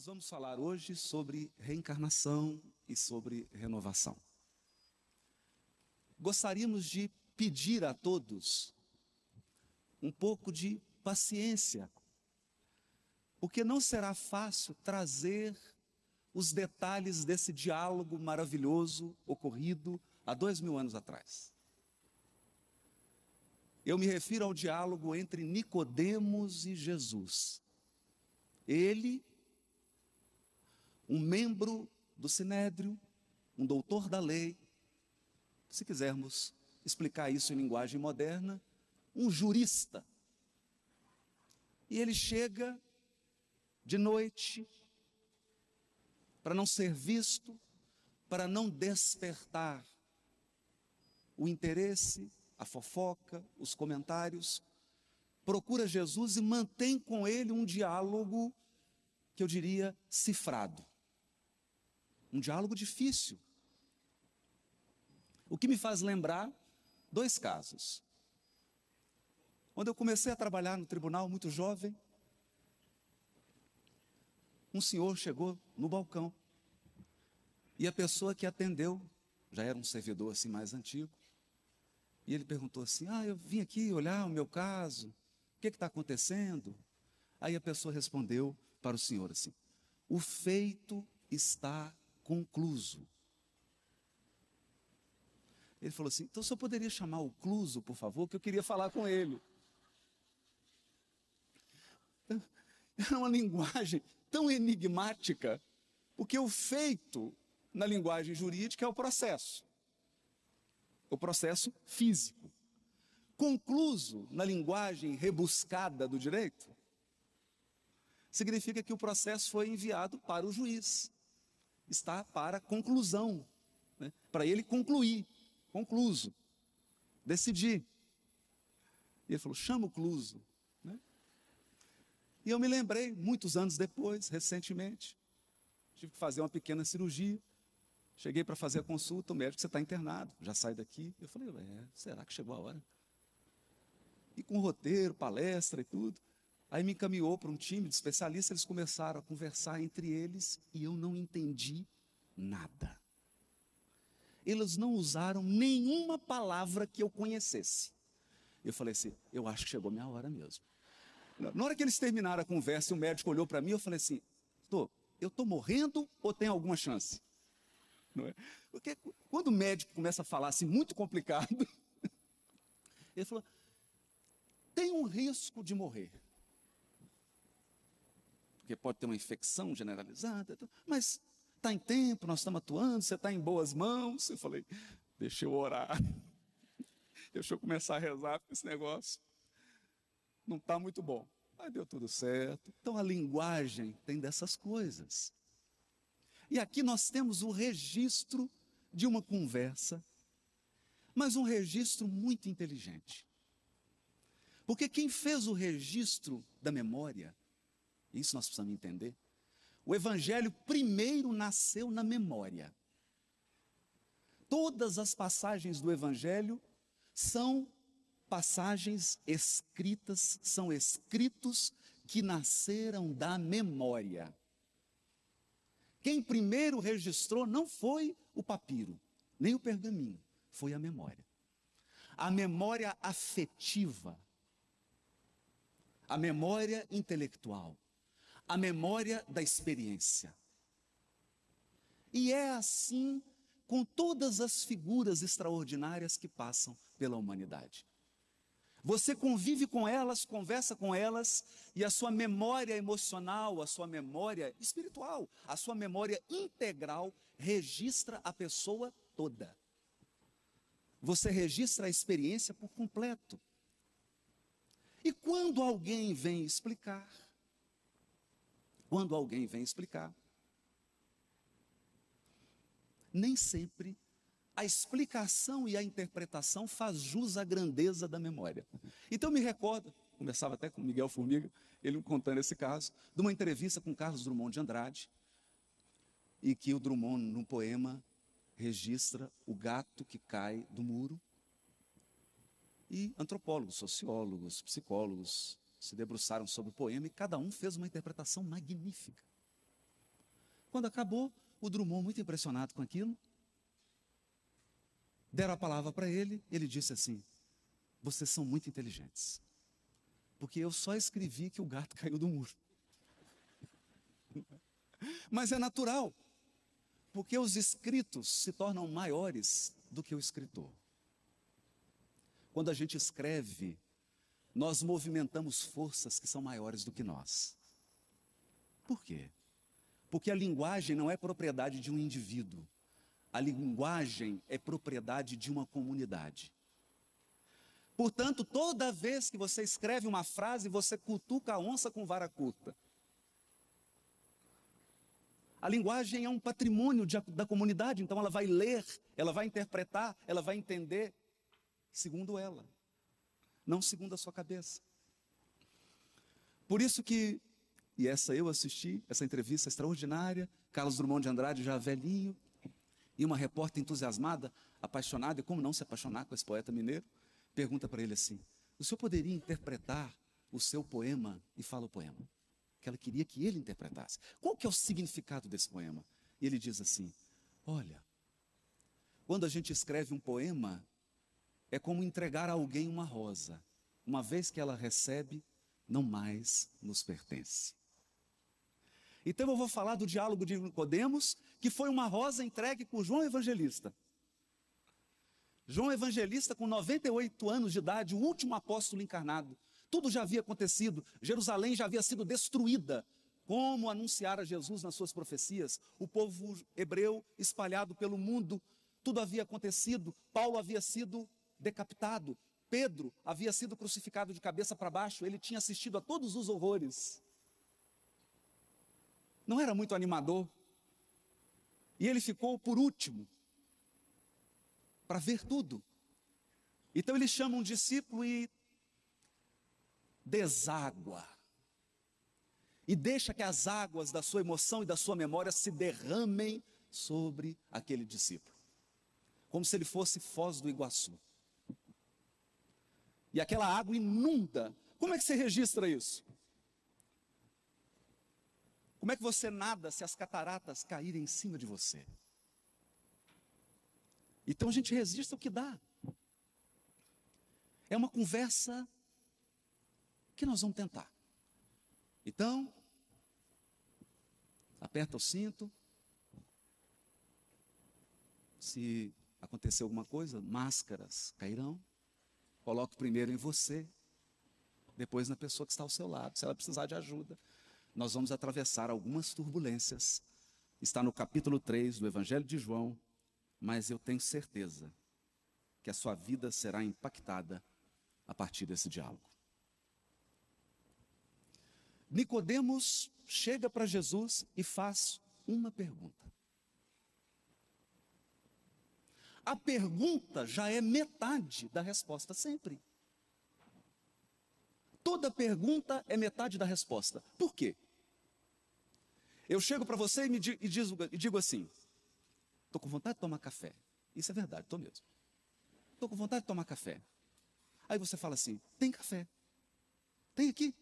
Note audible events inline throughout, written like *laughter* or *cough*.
Nós vamos falar hoje sobre reencarnação e sobre renovação. Gostaríamos de pedir a todos um pouco de paciência, porque não será fácil trazer os detalhes desse diálogo maravilhoso ocorrido há dois mil anos atrás. Eu me refiro ao diálogo entre Nicodemos e Jesus. Ele, um membro do Sinédrio, um doutor da lei, se quisermos explicar isso em linguagem moderna, um jurista. E ele chega de noite para não ser visto, para não despertar o interesse a fofoca, os comentários, procura Jesus e mantém com ele um diálogo que eu diria cifrado. Um diálogo difícil. O que me faz lembrar dois casos. Quando eu comecei a trabalhar no tribunal, muito jovem, um senhor chegou no balcão e a pessoa que atendeu, já era um servidor assim mais antigo, e ele perguntou assim: Ah, eu vim aqui olhar o meu caso, o que está acontecendo? Aí a pessoa respondeu para o senhor assim: O feito está concluso. Ele falou assim: Então senhor poderia chamar o Cluso, por favor, que eu queria falar com ele. Era uma linguagem tão enigmática, porque o feito, na linguagem jurídica, é o processo o processo físico. Concluso na linguagem rebuscada do direito, significa que o processo foi enviado para o juiz, está para conclusão, né? para ele concluir, concluso, decidir. E ele falou: chama o cluso. Né? E eu me lembrei, muitos anos depois, recentemente, tive que fazer uma pequena cirurgia. Cheguei para fazer a consulta, o médico, você está internado, já sai daqui. Eu falei, é, será que chegou a hora? E com roteiro, palestra e tudo. Aí me encaminhou para um time de especialistas, eles começaram a conversar entre eles e eu não entendi nada. Eles não usaram nenhuma palavra que eu conhecesse. Eu falei assim, eu acho que chegou minha hora mesmo. Na hora que eles terminaram a conversa e o médico olhou para mim, eu falei assim, tô, eu estou morrendo ou tem alguma chance? Não é? Porque quando o médico começa a falar assim, muito complicado, *laughs* ele falou: tem um risco de morrer. Porque pode ter uma infecção generalizada, mas está em tempo, nós estamos atuando, você está em boas mãos. Eu falei: deixa eu orar, *laughs* deixa eu começar a rezar para esse negócio. Não está muito bom. Mas deu tudo certo. Então a linguagem tem dessas coisas. E aqui nós temos o registro de uma conversa, mas um registro muito inteligente. Porque quem fez o registro da memória, isso nós precisamos entender, o Evangelho primeiro nasceu na memória. Todas as passagens do Evangelho são passagens escritas, são escritos que nasceram da memória. Quem primeiro registrou não foi o papiro, nem o pergaminho, foi a memória. A memória afetiva, a memória intelectual, a memória da experiência. E é assim com todas as figuras extraordinárias que passam pela humanidade. Você convive com elas, conversa com elas, e a sua memória emocional, a sua memória espiritual, a sua memória integral registra a pessoa toda. Você registra a experiência por completo. E quando alguém vem explicar, quando alguém vem explicar, nem sempre a explicação e a interpretação faz jus à grandeza da memória. Então me recordo, conversava até com Miguel Formiga, ele contando esse caso, de uma entrevista com Carlos Drummond de Andrade, e que o Drummond, no poema, registra o gato que cai do muro. E antropólogos, sociólogos, psicólogos se debruçaram sobre o poema e cada um fez uma interpretação magnífica. Quando acabou, o Drummond, muito impressionado com aquilo, deram a palavra para ele, ele disse assim: Vocês são muito inteligentes, porque eu só escrevi que o gato *laughs* caiu do muro. Mas é natural, porque os escritos se tornam maiores do que o escritor. Quando a gente escreve, nós movimentamos forças que são maiores do que nós. Por quê? Porque a linguagem não é propriedade de um indivíduo. A linguagem é propriedade de uma comunidade. Portanto, toda vez que você escreve uma frase, você cutuca a onça com vara curta. A linguagem é um patrimônio de, da comunidade, então ela vai ler, ela vai interpretar, ela vai entender segundo ela, não segundo a sua cabeça. Por isso que, e essa eu assisti, essa entrevista extraordinária, Carlos Drummond de Andrade já velhinho, e uma repórter entusiasmada, apaixonada, e como não se apaixonar com esse poeta mineiro, pergunta para ele assim: O senhor poderia interpretar o seu poema? E fala o poema que ela queria que ele interpretasse. Qual que é o significado desse poema? E ele diz assim: Olha, quando a gente escreve um poema, é como entregar a alguém uma rosa. Uma vez que ela recebe, não mais nos pertence. Então eu vou falar do diálogo de Nicodemos, que foi uma rosa entregue por João Evangelista. João Evangelista, com 98 anos de idade, o último apóstolo encarnado, tudo já havia acontecido, Jerusalém já havia sido destruída. Como anunciar a Jesus nas suas profecias? O povo hebreu espalhado pelo mundo, tudo havia acontecido. Paulo havia sido decapitado, Pedro havia sido crucificado de cabeça para baixo, ele tinha assistido a todos os horrores. Não era muito animador. E ele ficou por último, para ver tudo. Então ele chama um discípulo e deságua. E deixa que as águas da sua emoção e da sua memória se derramem sobre aquele discípulo. Como se ele fosse Foz do Iguaçu. E aquela água inunda. Como é que você registra isso? Como é que você nada se as cataratas caírem em cima de você? Então a gente resiste o que dá. É uma conversa que nós vamos tentar. Então, aperta o cinto. Se acontecer alguma coisa, máscaras cairão. Coloque primeiro em você, depois na pessoa que está ao seu lado, se ela precisar de ajuda. Nós vamos atravessar algumas turbulências. Está no capítulo 3 do Evangelho de João, mas eu tenho certeza que a sua vida será impactada a partir desse diálogo. Nicodemos chega para Jesus e faz uma pergunta. A pergunta já é metade da resposta sempre. Toda pergunta é metade da resposta. Por quê? Eu chego para você e, me e, digo, e digo assim: estou com vontade de tomar café. Isso é verdade, estou mesmo. Estou com vontade de tomar café. Aí você fala assim: tem café? Tem aqui?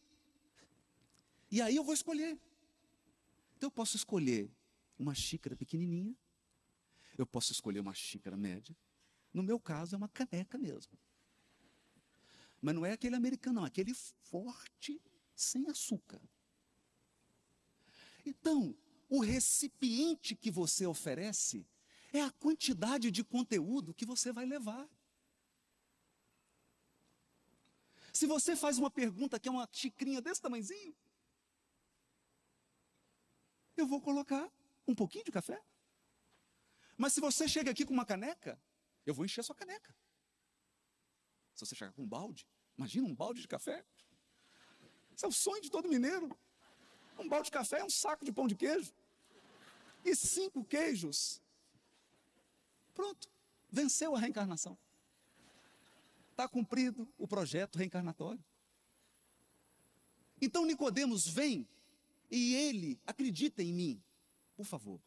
E aí eu vou escolher. Então eu posso escolher uma xícara pequenininha, eu posso escolher uma xícara média. No meu caso é uma caneca mesmo. Mas não é aquele americano, não, é aquele forte sem açúcar. Então, o recipiente que você oferece é a quantidade de conteúdo que você vai levar. Se você faz uma pergunta que é uma xicrinha desse tamanhozinho, eu vou colocar um pouquinho de café. Mas se você chega aqui com uma caneca, eu vou encher a sua caneca. Se você chegar com um balde, imagina um balde de café. Isso é o sonho de todo mineiro. Um balde de café é um saco de pão de queijo. E cinco queijos. Pronto. Venceu a reencarnação. Está cumprido o projeto reencarnatório. Então Nicodemos vem e ele acredita em mim, por favor.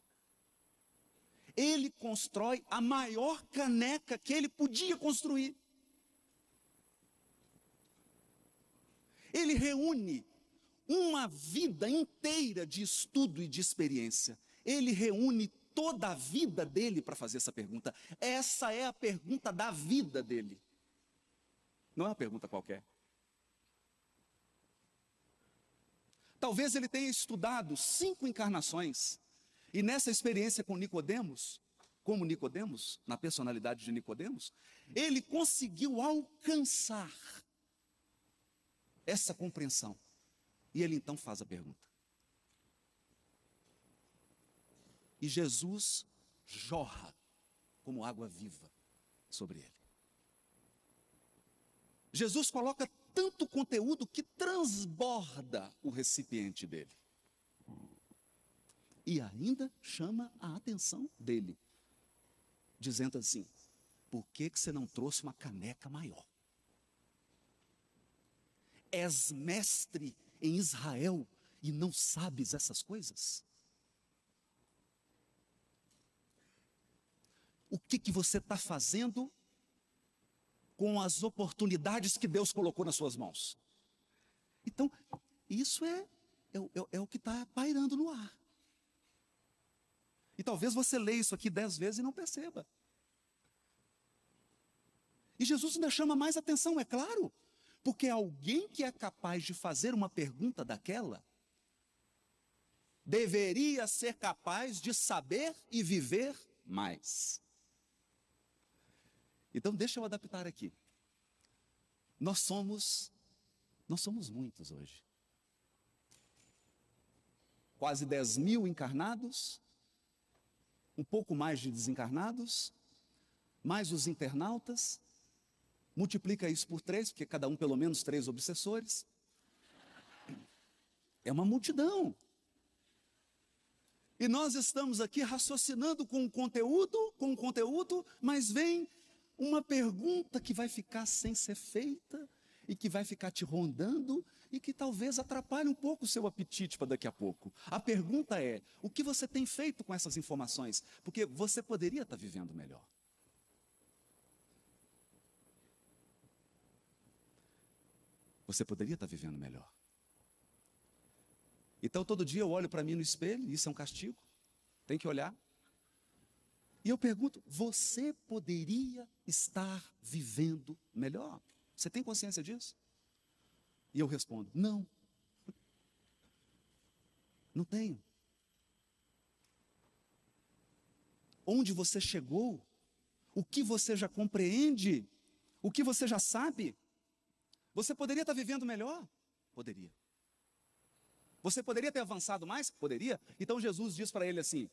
Ele constrói a maior caneca que ele podia construir. Ele reúne uma vida inteira de estudo e de experiência. ele reúne toda a vida dele para fazer essa pergunta. Essa é a pergunta da vida dele. Não é uma pergunta qualquer. Talvez ele tenha estudado cinco encarnações e nessa experiência com Nicodemos, como Nicodemos, na personalidade de Nicodemos, ele conseguiu alcançar essa compreensão. E ele então faz a pergunta. E Jesus jorra como água viva sobre ele. Jesus coloca tanto conteúdo que transborda o recipiente dele. E ainda chama a atenção dele, dizendo assim: por que, que você não trouxe uma caneca maior? És mestre em Israel e não sabes essas coisas? O que, que você está fazendo com as oportunidades que Deus colocou nas suas mãos. Então, isso é, é, é, é o que está pairando no ar. E talvez você leia isso aqui dez vezes e não perceba. E Jesus ainda chama mais atenção, é claro, porque alguém que é capaz de fazer uma pergunta daquela deveria ser capaz de saber e viver mais. Então, deixa eu adaptar aqui. Nós somos, nós somos muitos hoje. Quase 10 mil encarnados, um pouco mais de desencarnados, mais os internautas, multiplica isso por três, porque cada um pelo menos três obsessores. É uma multidão. E nós estamos aqui raciocinando com o conteúdo, com o conteúdo, mas vem uma pergunta que vai ficar sem ser feita e que vai ficar te rondando e que talvez atrapalhe um pouco o seu apetite para daqui a pouco. A pergunta é: o que você tem feito com essas informações? Porque você poderia estar vivendo melhor. Você poderia estar vivendo melhor. Então todo dia eu olho para mim no espelho, isso é um castigo. Tem que olhar. E eu pergunto: você poderia estar vivendo melhor? Você tem consciência disso? E eu respondo: não. Não tenho. Onde você chegou? O que você já compreende? O que você já sabe? Você poderia estar vivendo melhor? Poderia. Você poderia ter avançado mais? Poderia. Então Jesus diz para ele assim: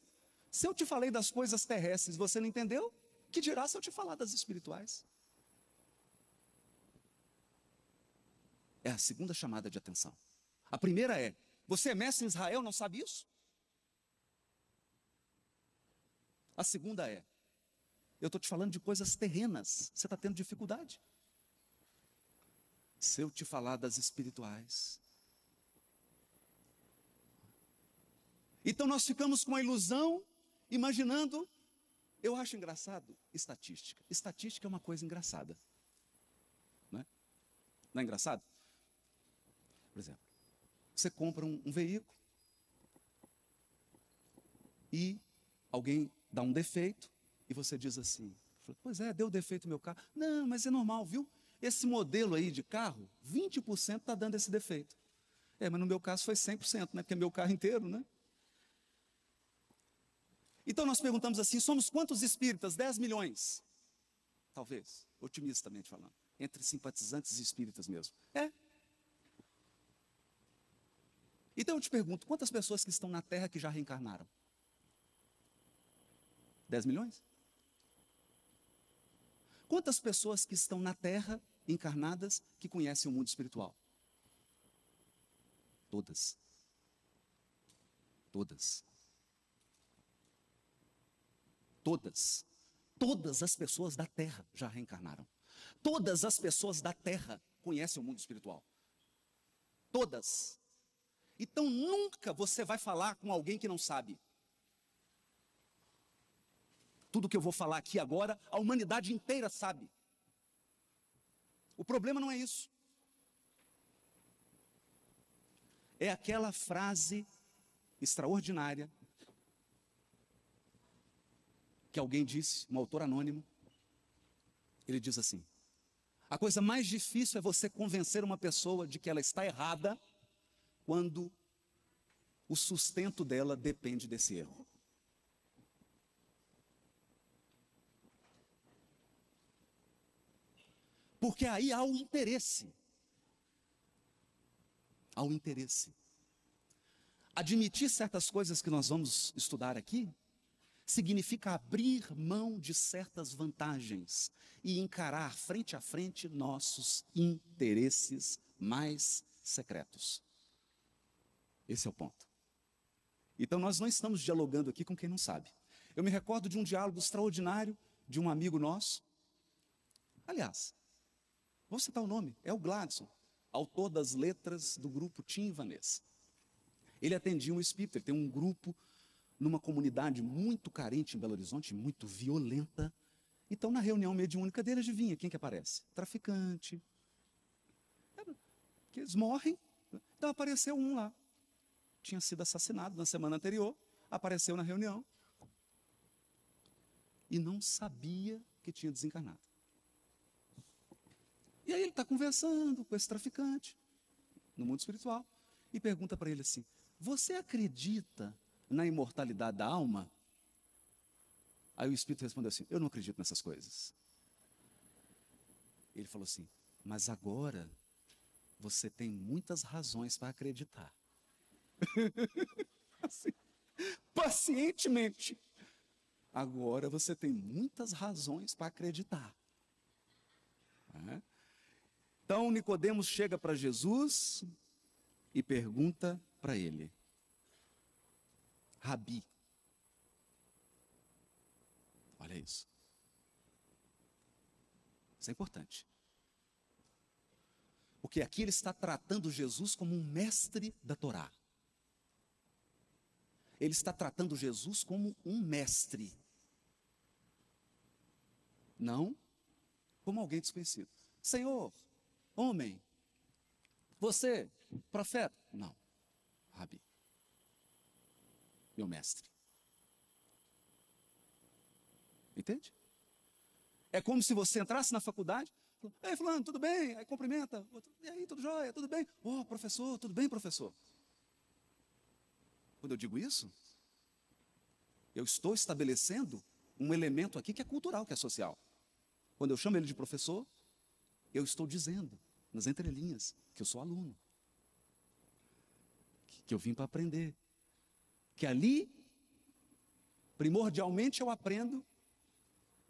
se eu te falei das coisas terrestres você não entendeu, que dirá se eu te falar das espirituais? É a segunda chamada de atenção. A primeira é: você é mestre em Israel, não sabe isso? A segunda é: eu estou te falando de coisas terrenas, você está tendo dificuldade. Se eu te falar das espirituais, Então nós ficamos com a ilusão imaginando. Eu acho engraçado estatística. Estatística é uma coisa engraçada. Não é, não é engraçado? Por exemplo, você compra um, um veículo e alguém dá um defeito e você diz assim: Pois é, deu defeito no meu carro. Não, mas é normal, viu? Esse modelo aí de carro, 20% está dando esse defeito. É, mas no meu caso foi 100%, né? Porque é meu carro inteiro, né? Então nós perguntamos assim: somos quantos espíritas? 10 milhões. Talvez, otimistamente falando. Entre simpatizantes e espíritas mesmo. É. Então eu te pergunto: quantas pessoas que estão na Terra que já reencarnaram? 10 milhões? Quantas pessoas que estão na Terra encarnadas que conhecem o mundo espiritual? Todas. Todas. Todas, todas as pessoas da terra já reencarnaram. Todas as pessoas da terra conhecem o mundo espiritual. Todas. Então nunca você vai falar com alguém que não sabe. Tudo que eu vou falar aqui agora, a humanidade inteira sabe. O problema não é isso. É aquela frase extraordinária que alguém disse, um autor anônimo, ele diz assim: a coisa mais difícil é você convencer uma pessoa de que ela está errada quando o sustento dela depende desse erro. Porque aí há o interesse. Há o interesse. Admitir certas coisas que nós vamos estudar aqui significa abrir mão de certas vantagens e encarar frente a frente nossos interesses mais secretos. Esse é o ponto. Então nós não estamos dialogando aqui com quem não sabe. Eu me recordo de um diálogo extraordinário de um amigo nosso. Aliás, vou citar o nome, é o Gladson, autor das letras do grupo Tim Vanessa. Ele atendia um espírito, ele tem um grupo numa comunidade muito carente em Belo Horizonte, muito violenta. Então, na reunião mediúnica dele, adivinha quem que aparece? Traficante. Que eles morrem. Então, apareceu um lá. Tinha sido assassinado na semana anterior, apareceu na reunião. E não sabia que tinha desencarnado. E aí ele está conversando com esse traficante, no mundo espiritual, e pergunta para ele assim: Você acredita na imortalidade da alma? Aí o Espírito respondeu assim: Eu não acredito nessas coisas. Ele falou assim: Mas agora você tem muitas razões para acreditar. *laughs* assim, pacientemente. Agora você tem muitas razões para acreditar. É? Então Nicodemos chega para Jesus e pergunta para ele: Rabi. Olha isso. Isso é importante. Porque aqui ele está tratando Jesus como um mestre da Torá. Ele está tratando Jesus como um mestre. Não como alguém desconhecido. Senhor, homem, você, profeta? Não, Rabi meu mestre. Entende? É como se você entrasse na faculdade, ei, fulano, tudo bem? Aí cumprimenta, e aí, tudo jóia, tudo bem? Ô, oh, professor, tudo bem, professor? Quando eu digo isso, eu estou estabelecendo um elemento aqui que é cultural, que é social. Quando eu chamo ele de professor, eu estou dizendo, nas entrelinhas, que eu sou aluno. Que eu vim para aprender, que ali, primordialmente eu aprendo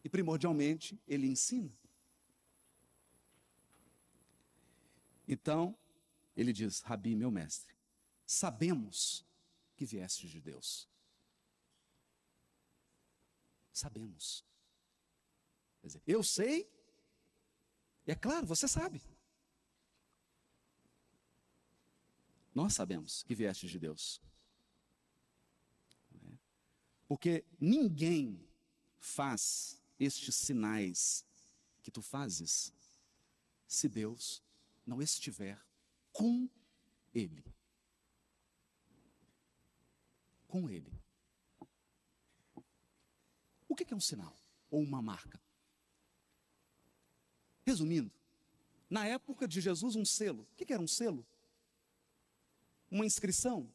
e primordialmente ele ensina. Então, ele diz: Rabi, meu mestre, sabemos que vieste de Deus. Sabemos. Quer dizer, eu sei, e é claro, você sabe. Nós sabemos que vieste de Deus. Porque ninguém faz estes sinais que tu fazes se Deus não estiver com Ele. Com Ele. O que é um sinal ou uma marca? Resumindo, na época de Jesus, um selo. O que era um selo? Uma inscrição?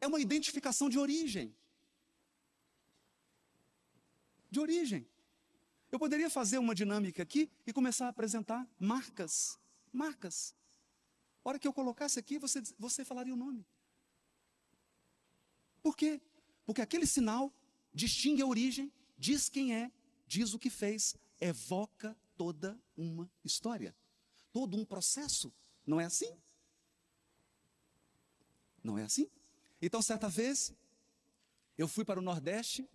É uma identificação de origem de origem. Eu poderia fazer uma dinâmica aqui e começar a apresentar marcas. Marcas. A hora que eu colocasse aqui, você, você falaria o nome. Por quê? Porque aquele sinal distingue a origem, diz quem é, diz o que fez, evoca toda uma história, todo um processo. Não é assim? Não é assim? Então, certa vez, eu fui para o Nordeste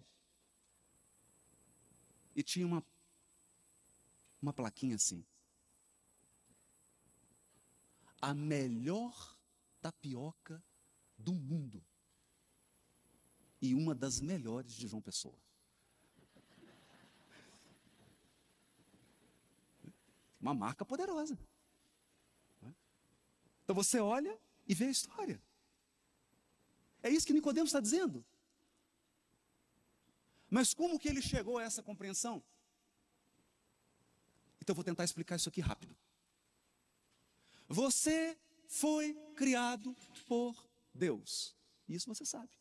e tinha uma, uma plaquinha assim. A melhor tapioca do mundo. E uma das melhores de João Pessoa. Uma marca poderosa. Então você olha e vê a história. É isso que Nicodemos está dizendo. Mas como que ele chegou a essa compreensão? Então eu vou tentar explicar isso aqui rápido. Você foi criado por Deus. Isso você sabe.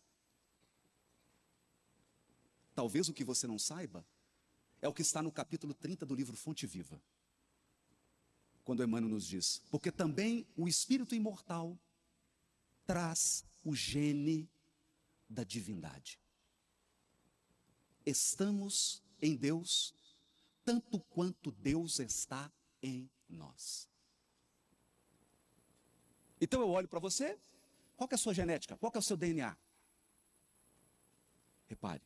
Talvez o que você não saiba é o que está no capítulo 30 do livro Fonte Viva. Quando Emmanuel nos diz: Porque também o espírito imortal traz o gene da divindade. Estamos em Deus tanto quanto Deus está em nós. Então eu olho para você, qual é a sua genética? Qual é o seu DNA? Repare,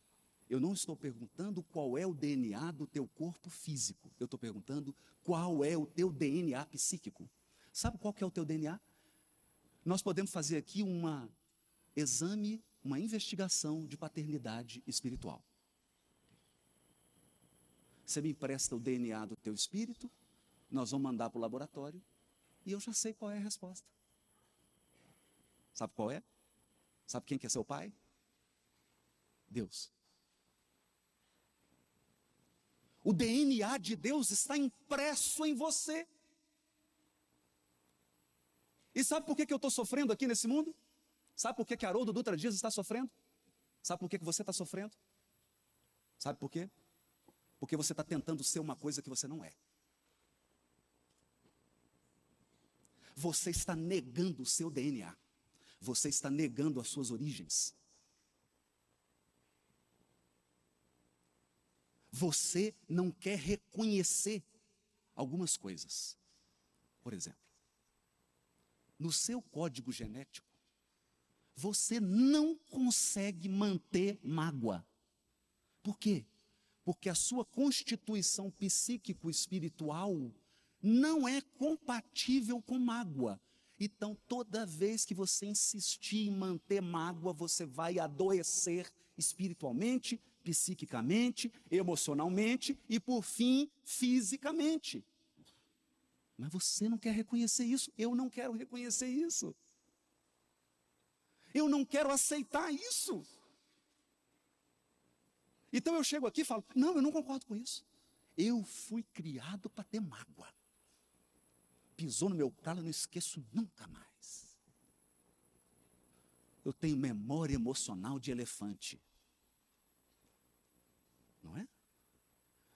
eu não estou perguntando qual é o DNA do teu corpo físico. Eu estou perguntando qual é o teu DNA psíquico. Sabe qual que é o teu DNA? Nós podemos fazer aqui um exame, uma investigação de paternidade espiritual. Você me empresta o DNA do teu espírito, nós vamos mandar para o laboratório e eu já sei qual é a resposta. Sabe qual é? Sabe quem que é seu pai? Deus. O DNA de Deus está impresso em você. E sabe por que, que eu estou sofrendo aqui nesse mundo? Sabe por que, que Haroldo Dutra Dias está sofrendo? Sabe por que, que você está sofrendo? Sabe por quê? Porque você está tentando ser uma coisa que você não é. Você está negando o seu DNA. Você está negando as suas origens. Você não quer reconhecer algumas coisas. Por exemplo, no seu código genético, você não consegue manter mágoa. Por quê? Porque a sua constituição psíquico-espiritual não é compatível com mágoa. Então, toda vez que você insistir em manter mágoa, você vai adoecer espiritualmente, psiquicamente, emocionalmente e, por fim, fisicamente. Mas você não quer reconhecer isso, eu não quero reconhecer isso. Eu não quero aceitar isso. Então eu chego aqui e falo: não, eu não concordo com isso. Eu fui criado para ter mágoa. Pisou no meu calo, eu não esqueço nunca mais. Eu tenho memória emocional de elefante. Não é?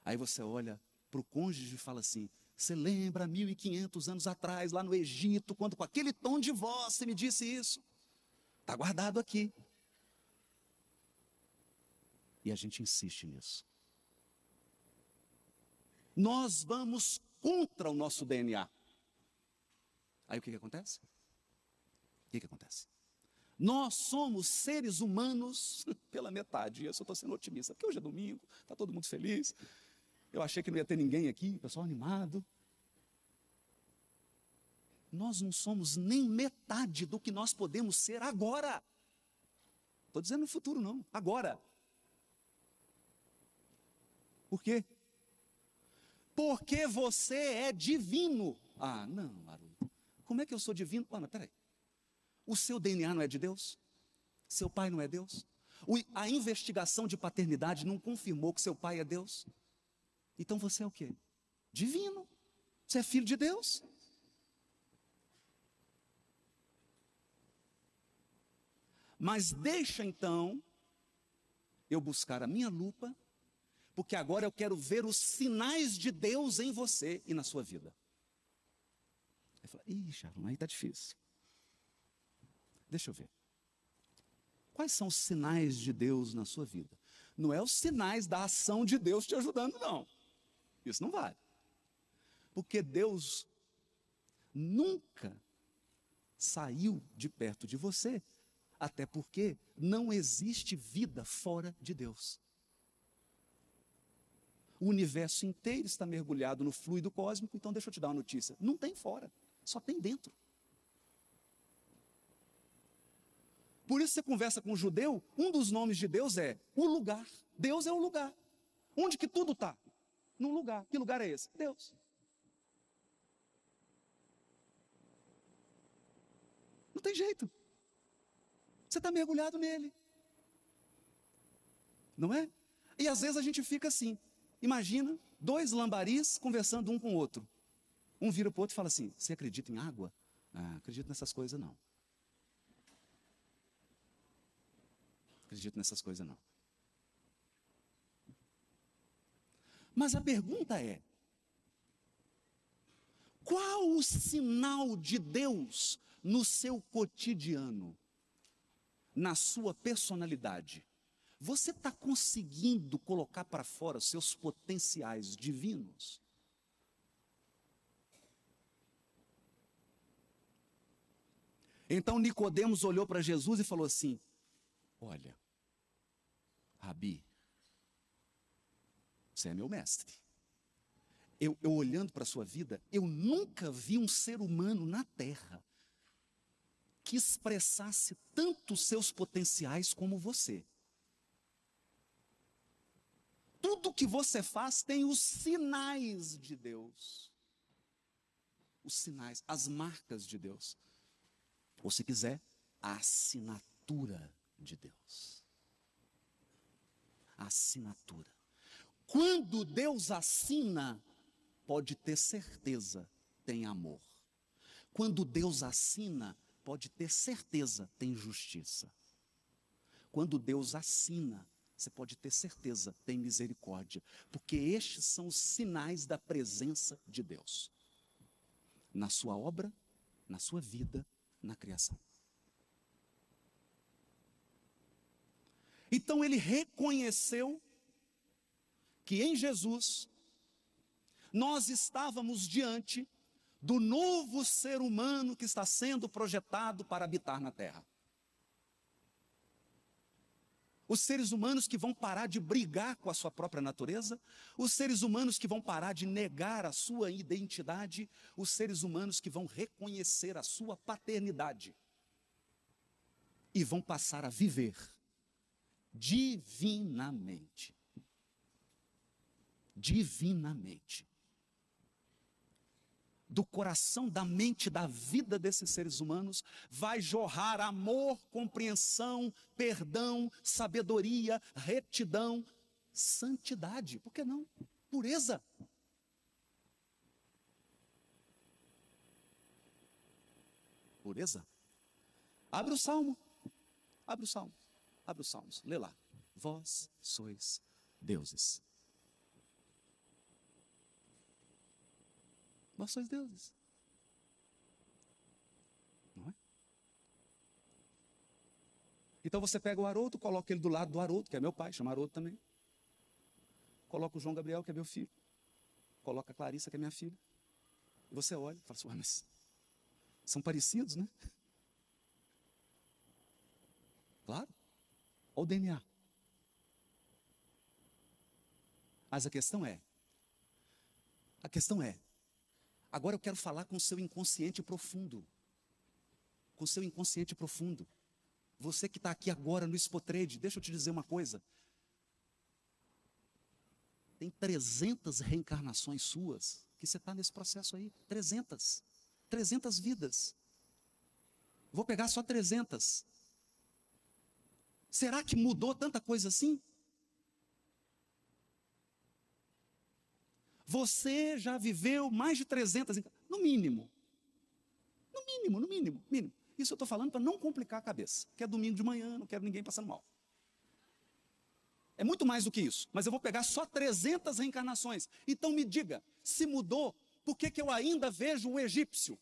Aí você olha para o cônjuge e fala assim: Você lembra 1500 anos atrás, lá no Egito, quando com aquele tom de voz você me disse isso? Está guardado aqui. E a gente insiste nisso. Nós vamos contra o nosso DNA. Aí o que, que acontece? O que, que acontece? Nós somos seres humanos *laughs* pela metade. Eu só estou sendo otimista, porque hoje é domingo, está todo mundo feliz. Eu achei que não ia ter ninguém aqui, pessoal animado. Nós não somos nem metade do que nós podemos ser agora. Estou dizendo no futuro, não, agora. Por quê? Porque você é divino. Ah, não, Haroldo. Como é que eu sou divino? Ah, mas peraí. O seu DNA não é de Deus? Seu pai não é Deus? A investigação de paternidade não confirmou que seu pai é Deus? Então você é o quê? Divino. Você é filho de Deus. Mas deixa então eu buscar a minha lupa, porque agora eu quero ver os sinais de Deus em você e na sua vida. Aí fala, ih, aí está difícil. Deixa eu ver. Quais são os sinais de Deus na sua vida? Não é os sinais da ação de Deus te ajudando, não. Isso não vale. Porque Deus nunca saiu de perto de você, até porque não existe vida fora de Deus. O universo inteiro está mergulhado no fluido cósmico, então deixa eu te dar uma notícia: não tem fora, só tem dentro. Por isso você conversa com um judeu, um dos nomes de Deus é o lugar. Deus é o lugar. Onde que tudo está? Num lugar. Que lugar é esse? Deus. Não tem jeito. Você está mergulhado nele. Não é? E às vezes a gente fica assim. Imagina dois lambaris conversando um com o outro. Um vira para o outro e fala assim: Você acredita em água? Ah, acredito nessas coisas não. Acredito nessas coisas não. Mas a pergunta é: qual o sinal de Deus no seu cotidiano, na sua personalidade? Você está conseguindo colocar para fora seus potenciais divinos? Então Nicodemos olhou para Jesus e falou assim: Olha, Rabi, você é meu mestre. Eu, eu olhando para a sua vida, eu nunca vi um ser humano na terra que expressasse tanto seus potenciais como você. Tudo que você faz tem os sinais de Deus. Os sinais, as marcas de Deus. Ou se quiser, a assinatura de Deus. Assinatura. Quando Deus assina, pode ter certeza, tem amor. Quando Deus assina, pode ter certeza, tem justiça. Quando Deus assina, você pode ter certeza, tem misericórdia, porque estes são os sinais da presença de Deus na sua obra, na sua vida, na criação. Então ele reconheceu que em Jesus nós estávamos diante do novo ser humano que está sendo projetado para habitar na terra. Os seres humanos que vão parar de brigar com a sua própria natureza, os seres humanos que vão parar de negar a sua identidade, os seres humanos que vão reconhecer a sua paternidade e vão passar a viver divinamente. Divinamente do coração, da mente, da vida desses seres humanos, vai jorrar amor, compreensão, perdão, sabedoria, retidão, santidade. Por que não? Pureza. Pureza. Abre o salmo. Abre o salmo. Abre os salmos. Lê lá. Vós sois deuses. Vós sois deuses. Não é? Então você pega o Haroldo, coloca ele do lado do Haroldo, que é meu pai, chama Haroldo também. Coloca o João Gabriel, que é meu filho. Coloca a Clarissa, que é minha filha. E você olha e fala assim, mas são parecidos, né? *laughs* Claro. Olha o DNA. Mas a questão é, a questão é, Agora eu quero falar com o seu inconsciente profundo. Com o seu inconsciente profundo. Você que está aqui agora no Spotrade, deixa eu te dizer uma coisa. Tem 300 reencarnações suas que você está nesse processo aí. 300. 300 vidas. Vou pegar só 300. Será que mudou tanta coisa assim? Você já viveu mais de 300, no mínimo. No mínimo, no mínimo, mínimo. Isso eu estou falando para não complicar a cabeça. Que é domingo de manhã, não quero ninguém passando mal. É muito mais do que isso. Mas eu vou pegar só 300 reencarnações. Então me diga, se mudou, por que, que eu ainda vejo o egípcio?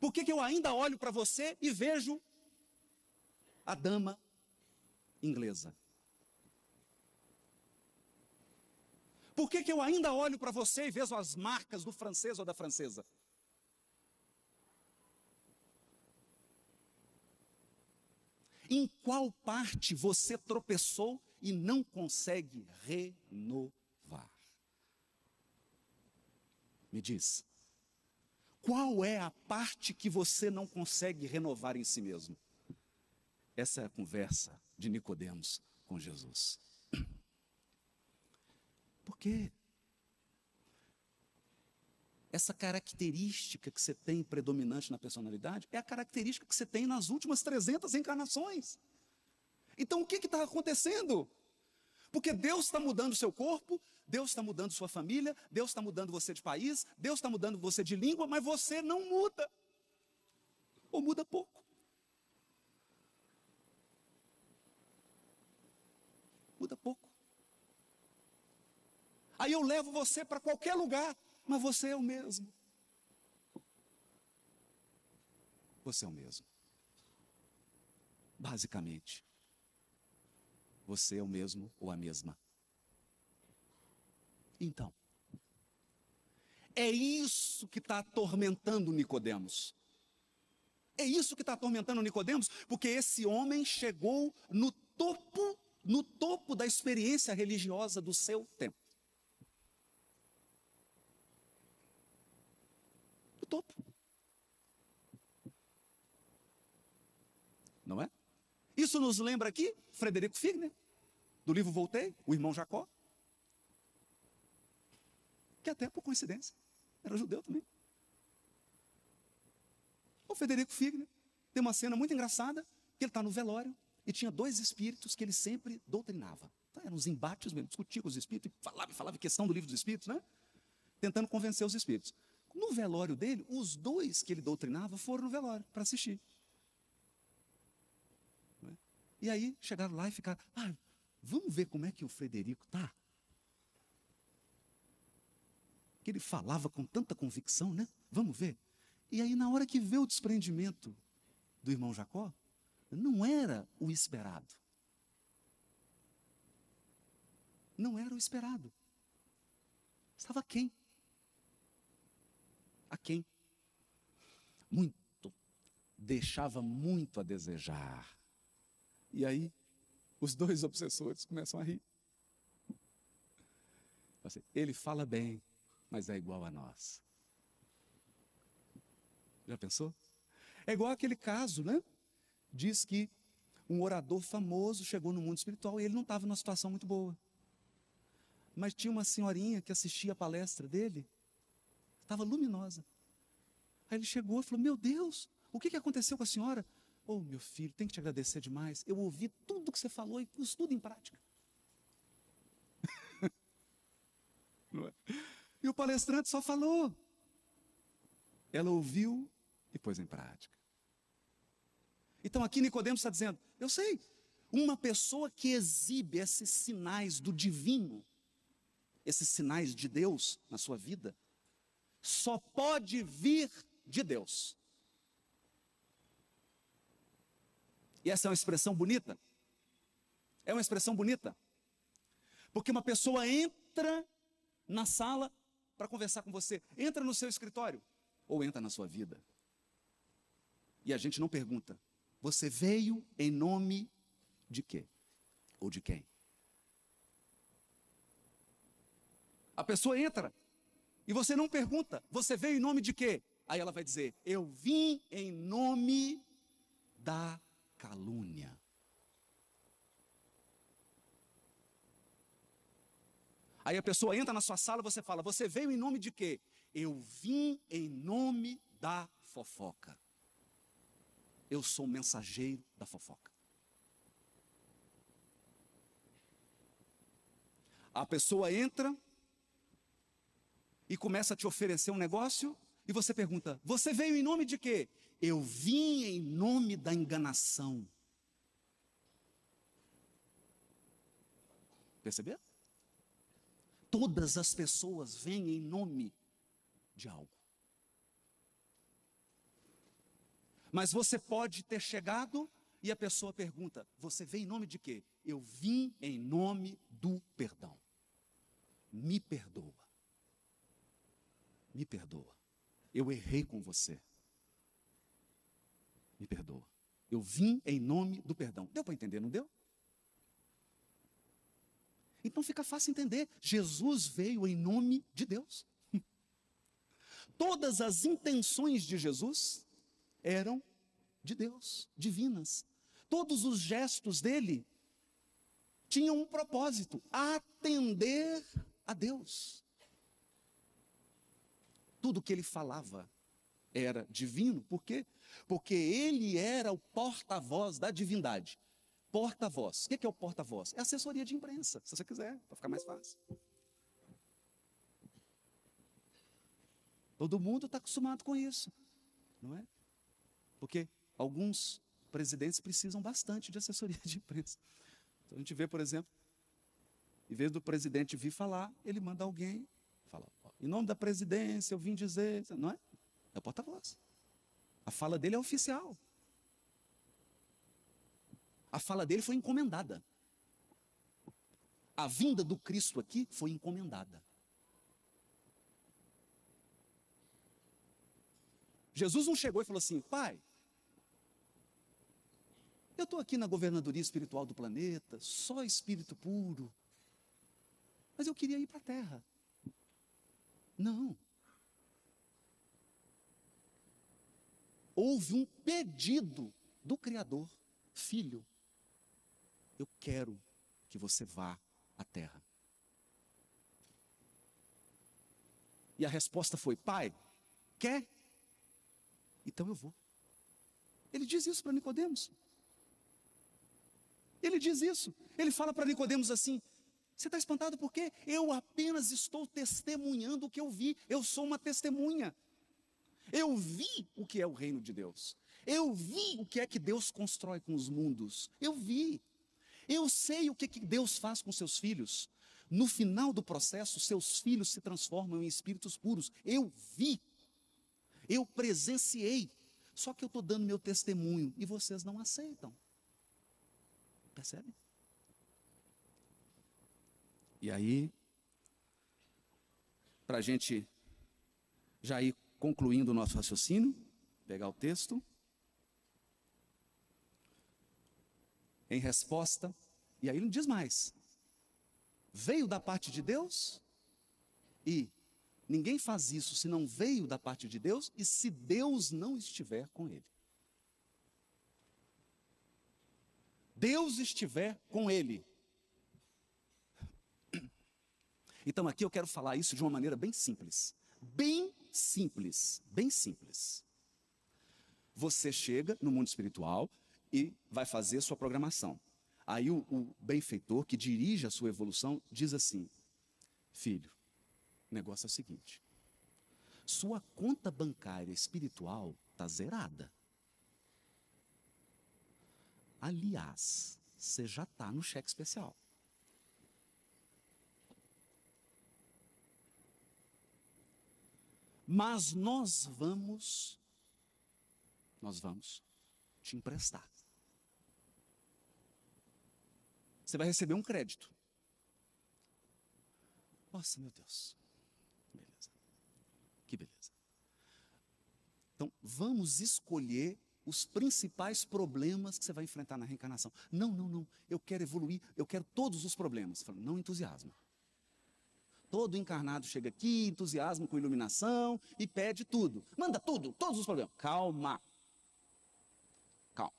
Por que, que eu ainda olho para você e vejo a dama inglesa? Por que, que eu ainda olho para você e vejo as marcas do francês ou da francesa? Em qual parte você tropeçou e não consegue renovar? Me diz. Qual é a parte que você não consegue renovar em si mesmo? Essa é a conversa de Nicodemos com Jesus. *clears throat* Por quê? Essa característica que você tem predominante na personalidade é a característica que você tem nas últimas 300 encarnações. Então o que está acontecendo? Porque Deus está mudando seu corpo, Deus está mudando sua família, Deus está mudando você de país, Deus está mudando você de língua, mas você não muda. Ou muda pouco. Muda pouco. Aí eu levo você para qualquer lugar, mas você é o mesmo. Você é o mesmo. Basicamente, você é o mesmo ou a mesma. Então, é isso que está atormentando Nicodemos. É isso que está atormentando Nicodemos, porque esse homem chegou no topo, no topo da experiência religiosa do seu tempo. No topo. Não é? Isso nos lembra aqui Frederico Figner, do livro Voltei, o irmão Jacó que até por coincidência era judeu também. O Federico Figner tem uma cena muito engraçada, que ele está no velório e tinha dois espíritos que ele sempre doutrinava. Então, eram os embates mesmo, discutia com os espíritos, e falava, falava questão do livro dos espíritos, né? Tentando convencer os espíritos. No velório dele, os dois que ele doutrinava foram no velório para assistir. É? E aí chegaram lá e ficaram, ah, vamos ver como é que o Frederico está que ele falava com tanta convicção, né? Vamos ver. E aí, na hora que vê o desprendimento do irmão Jacó, não era o esperado. Não era o esperado. Estava quem? A quem? Muito. Deixava muito a desejar. E aí, os dois obsessores começam a rir. Assim, ele fala bem, mas é igual a nós. Já pensou? É igual aquele caso, né? Diz que um orador famoso chegou no mundo espiritual e ele não estava numa situação muito boa. Mas tinha uma senhorinha que assistia a palestra dele, estava luminosa. Aí ele chegou e falou: Meu Deus, o que, que aconteceu com a senhora? Oh, meu filho, tem que te agradecer demais. Eu ouvi tudo que você falou e pus tudo em prática. *laughs* é? E o palestrante só falou. Ela ouviu e pôs em prática. Então aqui Nicodemos está dizendo: eu sei, uma pessoa que exibe esses sinais do divino, esses sinais de Deus na sua vida, só pode vir de Deus. E essa é uma expressão bonita. É uma expressão bonita. Porque uma pessoa entra na sala para conversar com você. Entra no seu escritório ou entra na sua vida. E a gente não pergunta: você veio em nome de quê? Ou de quem? A pessoa entra e você não pergunta: você veio em nome de quê? Aí ela vai dizer: eu vim em nome da calúnia. Aí a pessoa entra na sua sala, você fala: Você veio em nome de quê? Eu vim em nome da fofoca. Eu sou mensageiro da fofoca. A pessoa entra e começa a te oferecer um negócio e você pergunta: Você veio em nome de quê? Eu vim em nome da enganação. Perceberam? Todas as pessoas vêm em nome de algo. Mas você pode ter chegado e a pessoa pergunta: Você vem em nome de quê? Eu vim em nome do perdão. Me perdoa. Me perdoa. Eu errei com você. Me perdoa. Eu vim em nome do perdão. Deu para entender, não deu? Então fica fácil entender. Jesus veio em nome de Deus. *laughs* Todas as intenções de Jesus eram de Deus, divinas. Todos os gestos dele tinham um propósito: atender a Deus. Tudo que ele falava era divino, por quê? Porque ele era o porta-voz da divindade. porta-voz. O que é o porta-voz? É assessoria de imprensa, se você quiser, para ficar mais fácil. Todo mundo está acostumado com isso, não é? Porque alguns presidentes precisam bastante de assessoria de imprensa. Então a gente vê, por exemplo, em vez do presidente vir falar, ele manda alguém falar. Em nome da presidência, eu vim dizer, não é? É o porta-voz. A fala dele é oficial. A fala dele foi encomendada. A vinda do Cristo aqui foi encomendada. Jesus não chegou e falou assim: Pai, eu estou aqui na governadoria espiritual do planeta, só espírito puro, mas eu queria ir para a terra. Não. Houve um pedido do Criador, filho, eu quero que você vá à terra. E a resposta foi: Pai, quer? Então eu vou. Ele diz isso para Nicodemos. Ele diz isso. Ele fala para Nicodemos assim: Você está espantado por quê? Eu apenas estou testemunhando o que eu vi. Eu sou uma testemunha. Eu vi o que é o reino de Deus. Eu vi o que é que Deus constrói com os mundos. Eu vi. Eu sei o que, que Deus faz com seus filhos. No final do processo, seus filhos se transformam em espíritos puros. Eu vi. Eu presenciei. Só que eu estou dando meu testemunho e vocês não aceitam. Percebe? E aí, para a gente já ir concluindo o nosso raciocínio, pegar o texto. Em resposta, e aí ele não diz mais. Veio da parte de Deus e ninguém faz isso se não veio da parte de Deus e se Deus não estiver com ele. Deus estiver com ele. Então aqui eu quero falar isso de uma maneira bem simples. Bem simples, bem simples. Você chega no mundo espiritual e vai fazer sua programação. Aí o, o benfeitor que dirige a sua evolução diz assim: Filho, o negócio é o seguinte. Sua conta bancária espiritual está zerada. Aliás, você já está no cheque especial. Mas nós vamos, nós vamos te emprestar. Você vai receber um crédito. Nossa, meu Deus. Beleza. Que beleza. Então, vamos escolher os principais problemas que você vai enfrentar na reencarnação. Não, não, não. Eu quero evoluir, eu quero todos os problemas. Falo, não entusiasmo. Todo encarnado chega aqui, entusiasmo com iluminação e pede tudo. Manda tudo, todos os problemas. Calma. Calma.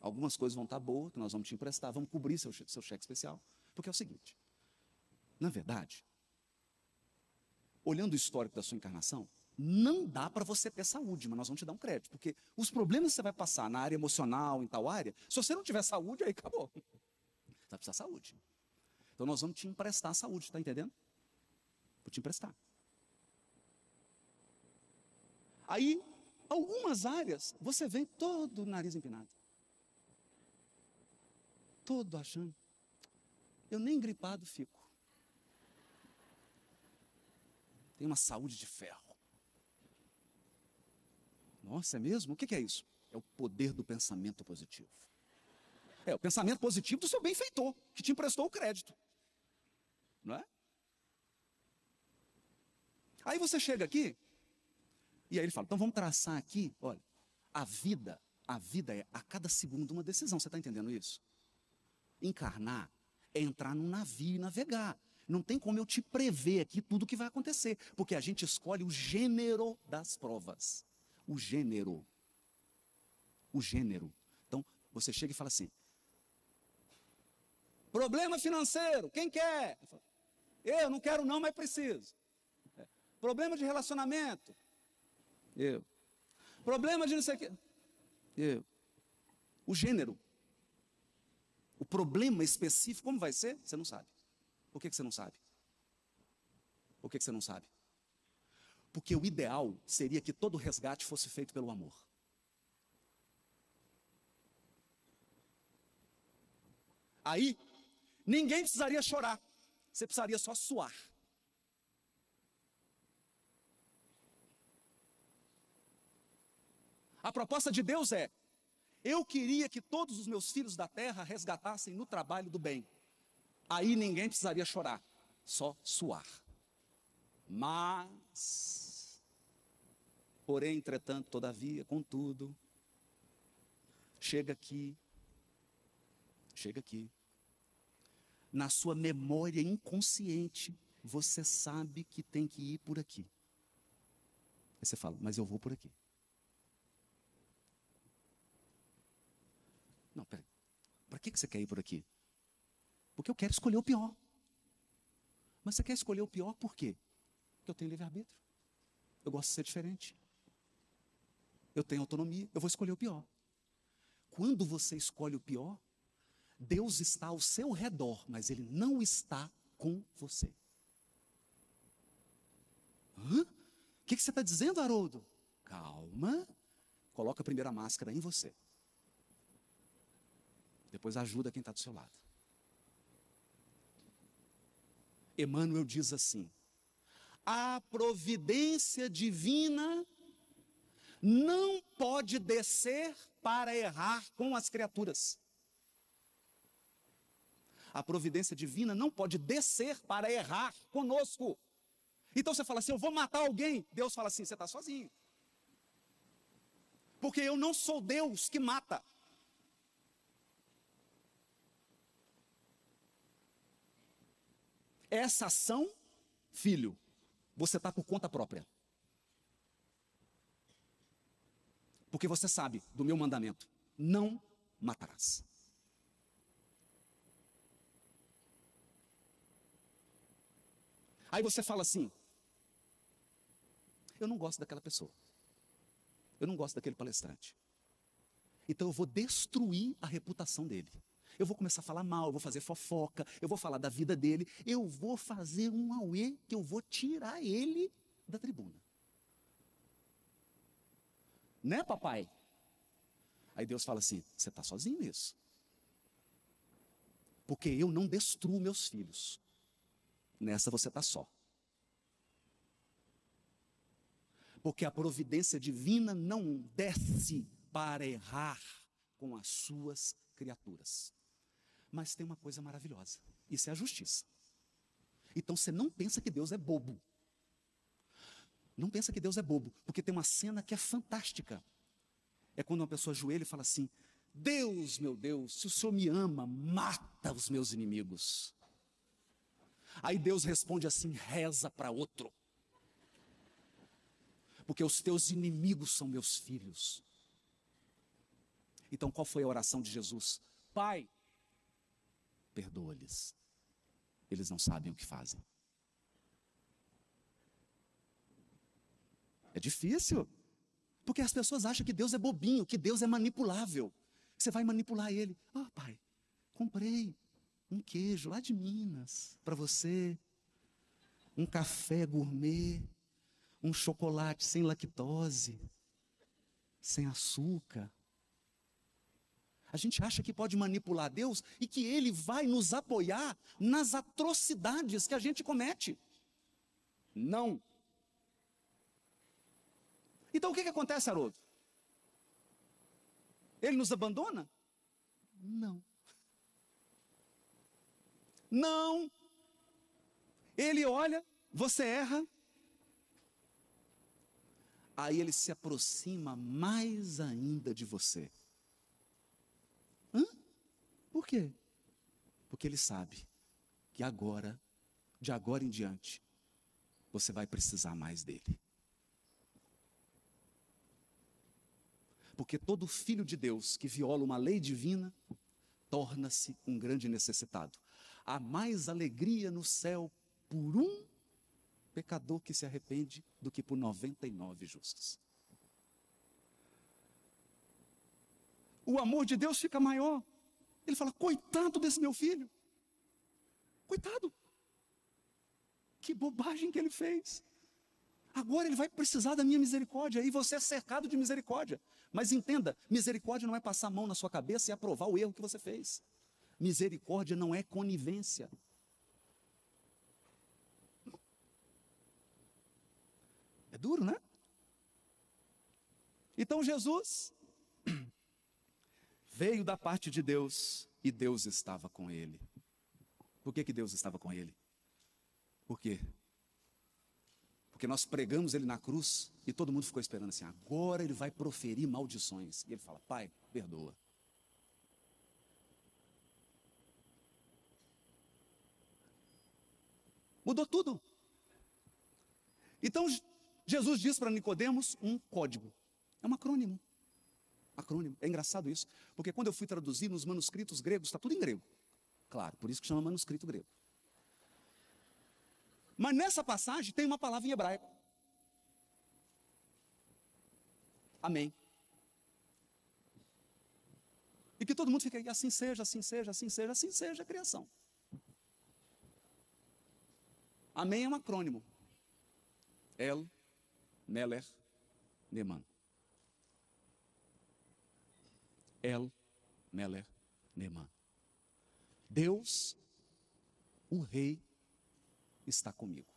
Algumas coisas vão estar boas, que nós vamos te emprestar, vamos cobrir seu, seu cheque especial. Porque é o seguinte: na verdade, olhando o histórico da sua encarnação, não dá para você ter saúde, mas nós vamos te dar um crédito. Porque os problemas que você vai passar na área emocional, em tal área, se você não tiver saúde, aí acabou. Você vai precisar de saúde. Então nós vamos te emprestar a saúde, está entendendo? Vou te emprestar. Aí, algumas áreas, você vem todo o nariz empinado. Todo achando. Eu nem gripado fico. Tenho uma saúde de ferro. Nossa, é mesmo? O que é isso? É o poder do pensamento positivo. É o pensamento positivo do seu benfeitor, que te emprestou o crédito. Não é? Aí você chega aqui, e aí ele fala: então vamos traçar aqui, olha, a vida, a vida é a cada segundo uma decisão. Você está entendendo isso? Encarnar é entrar num navio e navegar. Não tem como eu te prever aqui tudo o que vai acontecer, porque a gente escolhe o gênero das provas. O gênero. O gênero. Então, você chega e fala assim: problema financeiro, quem quer? Eu não quero não, mas preciso. É. Problema de relacionamento. Eu. Problema de não sei o quê. Eu. o gênero, o problema específico, como vai ser? Você não sabe. Por que, você não sabe? Por que você não sabe? Porque o ideal seria que todo resgate fosse feito pelo amor. Aí, ninguém precisaria chorar, você precisaria só suar. A proposta de Deus é: eu queria que todos os meus filhos da terra resgatassem no trabalho do bem. Aí ninguém precisaria chorar, só suar. Mas, porém, entretanto, todavia, contudo, chega aqui, chega aqui, na sua memória inconsciente, você sabe que tem que ir por aqui. Aí você fala, mas eu vou por aqui. Não, peraí. Para que você quer ir por aqui? Porque eu quero escolher o pior. Mas você quer escolher o pior por quê? Porque eu tenho livre-arbítrio. Eu gosto de ser diferente. Eu tenho autonomia. Eu vou escolher o pior. Quando você escolhe o pior, Deus está ao seu redor, mas Ele não está com você. Hã? O que, você está dizendo, Haroldo? Calma. Coloca a primeira máscara em você. Depois ajuda quem está do seu lado. Emmanuel diz assim: a providência divina não pode descer para errar com as criaturas. A providência divina não pode descer para errar conosco. Então você fala assim: eu vou matar alguém. Deus fala assim: você está sozinho. Porque eu não sou Deus que mata. Essa ação, filho, você está por conta própria. Porque você sabe do meu mandamento: não matarás. Aí você fala assim: eu não gosto daquela pessoa. Eu não gosto daquele palestrante. Então eu vou destruir a reputação dele. Eu vou começar a falar mal, eu vou fazer fofoca, eu vou falar da vida dele, eu vou fazer um auê que eu vou tirar ele da tribuna. Né, papai? Aí Deus fala assim: você está sozinho nisso. Porque eu não destruo meus filhos. Nessa você está só. Porque a providência divina não desce para errar com as suas criaturas. Mas tem uma coisa maravilhosa: isso é a justiça. Então você não pensa que Deus é bobo. Não pensa que Deus é bobo, porque tem uma cena que é fantástica. É quando uma pessoa ajoelha e fala assim: Deus, meu Deus, se o Senhor me ama, mata os meus inimigos. Aí Deus responde assim: reza para outro. Porque os teus inimigos são meus filhos. Então qual foi a oração de Jesus? Pai, perdoa-lhes. Eles não sabem o que fazem. É difícil. Porque as pessoas acham que Deus é bobinho, que Deus é manipulável. Você vai manipular ele. Ah, oh, pai, comprei um queijo lá de Minas para você. Um café gourmet. Um chocolate sem lactose. Sem açúcar. A gente acha que pode manipular Deus e que Ele vai nos apoiar nas atrocidades que a gente comete. Não. Então o que, que acontece, Haroldo? Ele nos abandona? Não. Não. Ele olha, você erra. Aí ele se aproxima mais ainda de você. Hã? Por quê? Porque ele sabe que agora, de agora em diante, você vai precisar mais dele. Porque todo filho de Deus que viola uma lei divina torna-se um grande necessitado. Há mais alegria no céu por um pecador que se arrepende do que por 99 justos. o amor de Deus fica maior. Ele fala: coitado desse meu filho. Coitado. Que bobagem que ele fez. Agora ele vai precisar da minha misericórdia e você é cercado de misericórdia. Mas entenda, misericórdia não é passar a mão na sua cabeça e aprovar o erro que você fez. Misericórdia não é conivência. É duro, né? Então Jesus *clears throat* veio da parte de Deus e Deus estava com ele. Por que, que Deus estava com ele? Por quê? Porque nós pregamos ele na cruz e todo mundo ficou esperando assim: agora ele vai proferir maldições. E ele fala: Pai, perdoa. Mudou tudo. Então Jesus diz para Nicodemos um código. É um acrônimo. Acrônimo. É engraçado isso, porque quando eu fui traduzir nos manuscritos gregos, está tudo em grego. Claro, por isso que chama manuscrito grego. Mas nessa passagem tem uma palavra em hebraico. Amém. E que todo mundo aí, assim seja, assim seja, assim seja, assim seja a criação. Amém é um acrônimo. El, Meler, Neman. El, Meler, Neman. Deus, o Rei, está comigo.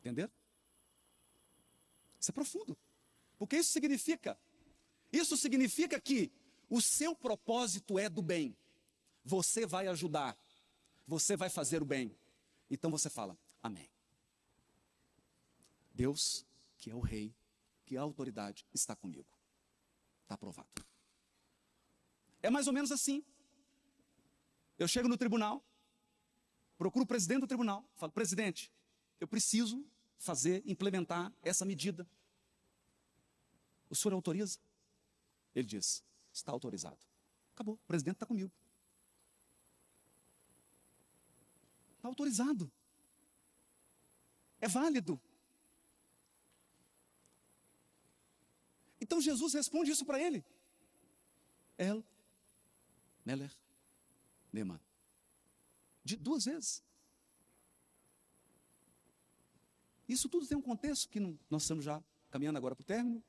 Entenderam? Isso é profundo. Porque isso significa, isso significa que o seu propósito é do bem. Você vai ajudar. Você vai fazer o bem. Então você fala: Amém. Deus, que é o rei, que é a autoridade, está comigo. Está aprovado. É mais ou menos assim. Eu chego no tribunal, procuro o presidente do tribunal, falo: Presidente, eu preciso fazer, implementar essa medida. O senhor autoriza? Ele diz: Está autorizado. Acabou, o presidente está comigo. Está autorizado. É válido. Então Jesus responde isso para ele. El, Meler, Neman. De duas vezes. Isso tudo tem um contexto que não, nós estamos já caminhando agora para o término.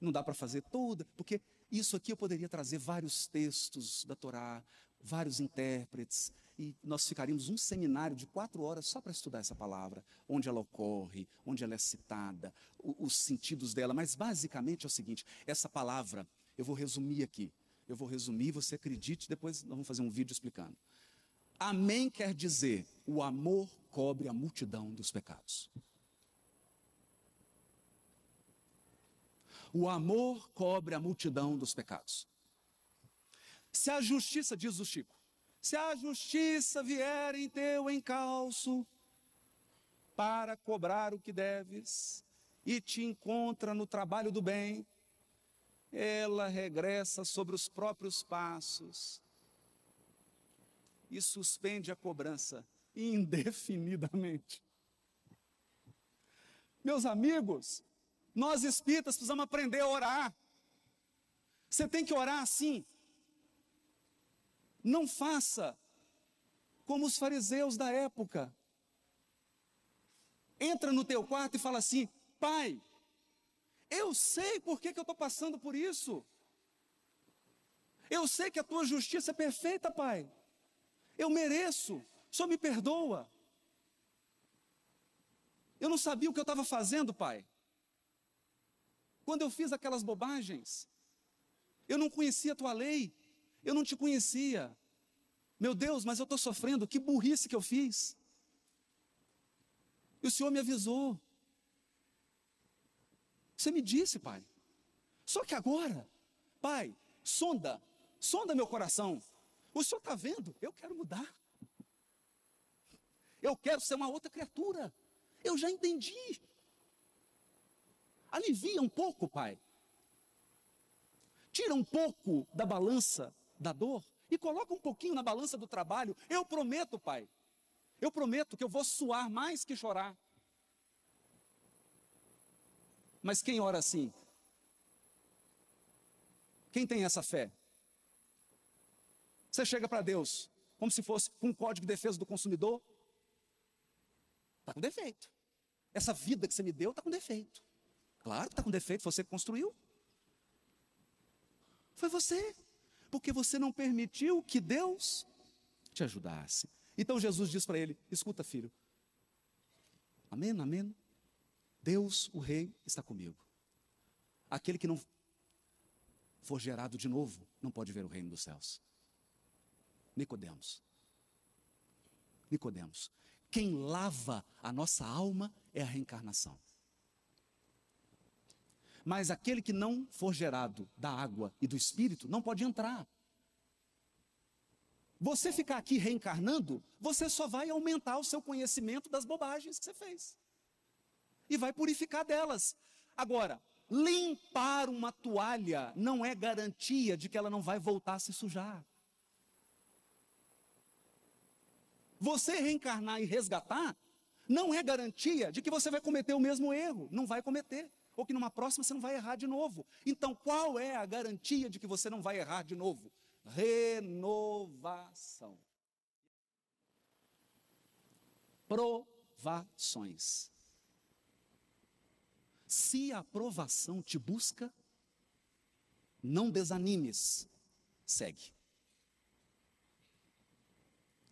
Não dá para fazer toda, porque isso aqui eu poderia trazer vários textos da Torá, vários intérpretes, e nós ficaríamos um seminário de quatro horas só para estudar essa palavra, onde ela ocorre, onde ela é citada, os sentidos dela. Mas basicamente é o seguinte: essa palavra, eu vou resumir aqui. Eu vou resumir, você acredite, depois nós vamos fazer um vídeo explicando. Amém quer dizer: o amor cobre a multidão dos pecados. O amor cobre a multidão dos pecados. Se a justiça, diz o Chico, se a justiça vier em teu encalço para cobrar o que deves e te encontra no trabalho do bem, ela regressa sobre os próprios passos e suspende a cobrança indefinidamente. Meus amigos, nós espíritas precisamos aprender a orar. Você tem que orar assim. Não faça como os fariseus da época. Entra no teu quarto e fala assim: Pai, eu sei por que, que eu estou passando por isso. Eu sei que a tua justiça é perfeita, Pai. Eu mereço, só me perdoa. Eu não sabia o que eu estava fazendo, Pai. Quando eu fiz aquelas bobagens, eu não conhecia a tua lei, eu não te conhecia. Meu Deus, mas eu estou sofrendo, que burrice que eu fiz. E o Senhor me avisou. Você me disse, Pai. Só que agora, Pai, sonda, sonda meu coração. O Senhor está vendo? Eu quero mudar. Eu quero ser uma outra criatura. Eu já entendi. Alivia um pouco, Pai. Tira um pouco da balança da dor e coloca um pouquinho na balança do trabalho. Eu prometo, Pai. Eu prometo que eu vou suar mais que chorar. Mas quem ora assim? Quem tem essa fé? Você chega para Deus como se fosse com um código de defesa do consumidor. Está com defeito. Essa vida que você me deu está com defeito. Claro que está com defeito, você construiu. Foi você. Porque você não permitiu que Deus te ajudasse. Então Jesus diz para ele: Escuta, filho. Amém, amém. Deus, o Rei, está comigo. Aquele que não for gerado de novo não pode ver o reino dos céus. Nicodemos. Nicodemos. Quem lava a nossa alma é a reencarnação. Mas aquele que não for gerado da água e do espírito não pode entrar. Você ficar aqui reencarnando, você só vai aumentar o seu conhecimento das bobagens que você fez. E vai purificar delas. Agora, limpar uma toalha não é garantia de que ela não vai voltar a se sujar. Você reencarnar e resgatar não é garantia de que você vai cometer o mesmo erro. Não vai cometer. Ou que numa próxima você não vai errar de novo. Então, qual é a garantia de que você não vai errar de novo? Renovação. Provações. Se a aprovação te busca, não desanimes. Segue.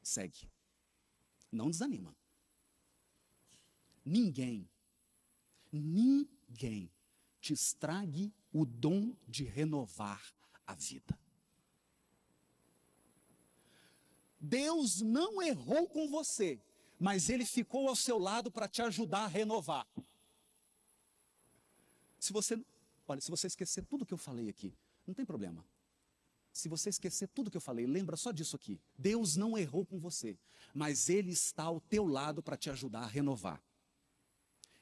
Segue. Não desanima. Ninguém, ninguém te estrague o dom de renovar a vida. Deus não errou com você, mas Ele ficou ao seu lado para te ajudar a renovar. Se você, olha, se você esquecer tudo que eu falei aqui, não tem problema. Se você esquecer tudo que eu falei, lembra só disso aqui. Deus não errou com você, mas Ele está ao teu lado para te ajudar a renovar.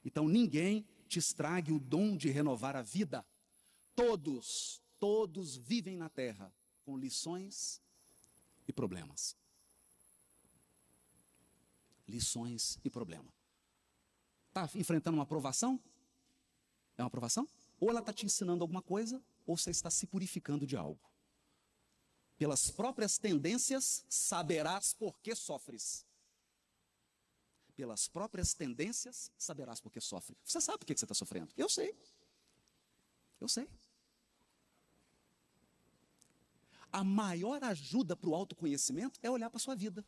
Então ninguém te estrague o dom de renovar a vida. Todos, todos vivem na terra com lições e problemas. Lições e problema. Está enfrentando uma aprovação? É uma aprovação? Ou ela está te ensinando alguma coisa, ou você está se purificando de algo pelas próprias tendências, saberás por que sofres. Pelas próprias tendências, saberás por que sofre. Você sabe por que você está sofrendo? Eu sei. Eu sei. A maior ajuda para o autoconhecimento é olhar para a sua vida.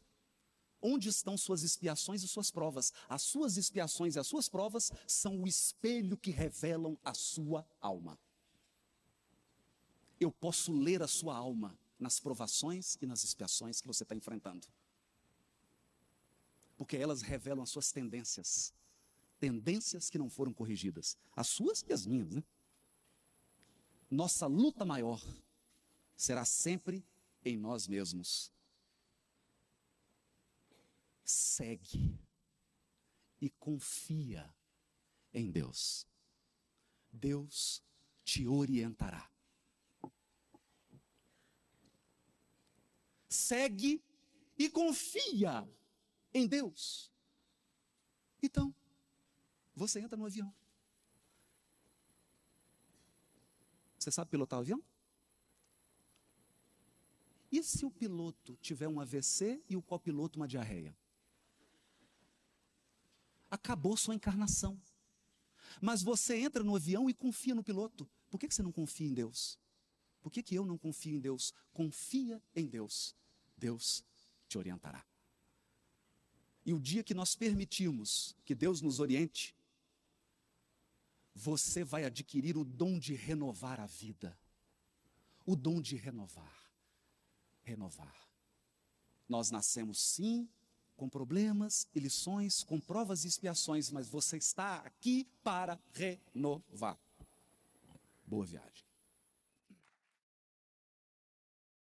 Onde estão suas expiações e suas provas? As suas expiações e as suas provas são o espelho que revelam a sua alma. Eu posso ler a sua alma nas provações e nas expiações que você está enfrentando. Porque elas revelam as suas tendências. Tendências que não foram corrigidas. As suas e as minhas, né? Nossa luta maior será sempre em nós mesmos. Segue e confia em Deus. Deus te orientará. segue e confia em Deus. Então, você entra no avião. Você sabe pilotar o avião? E se o piloto tiver um AVC e o copiloto uma diarreia? Acabou sua encarnação. Mas você entra no avião e confia no piloto. Por que você não confia em Deus? Por que, que eu não confio em Deus? Confia em Deus. Deus te orientará. E o dia que nós permitirmos que Deus nos oriente, você vai adquirir o dom de renovar a vida. O dom de renovar. Renovar. Nós nascemos sim com problemas e lições, com provas e expiações, mas você está aqui para renovar. Boa viagem.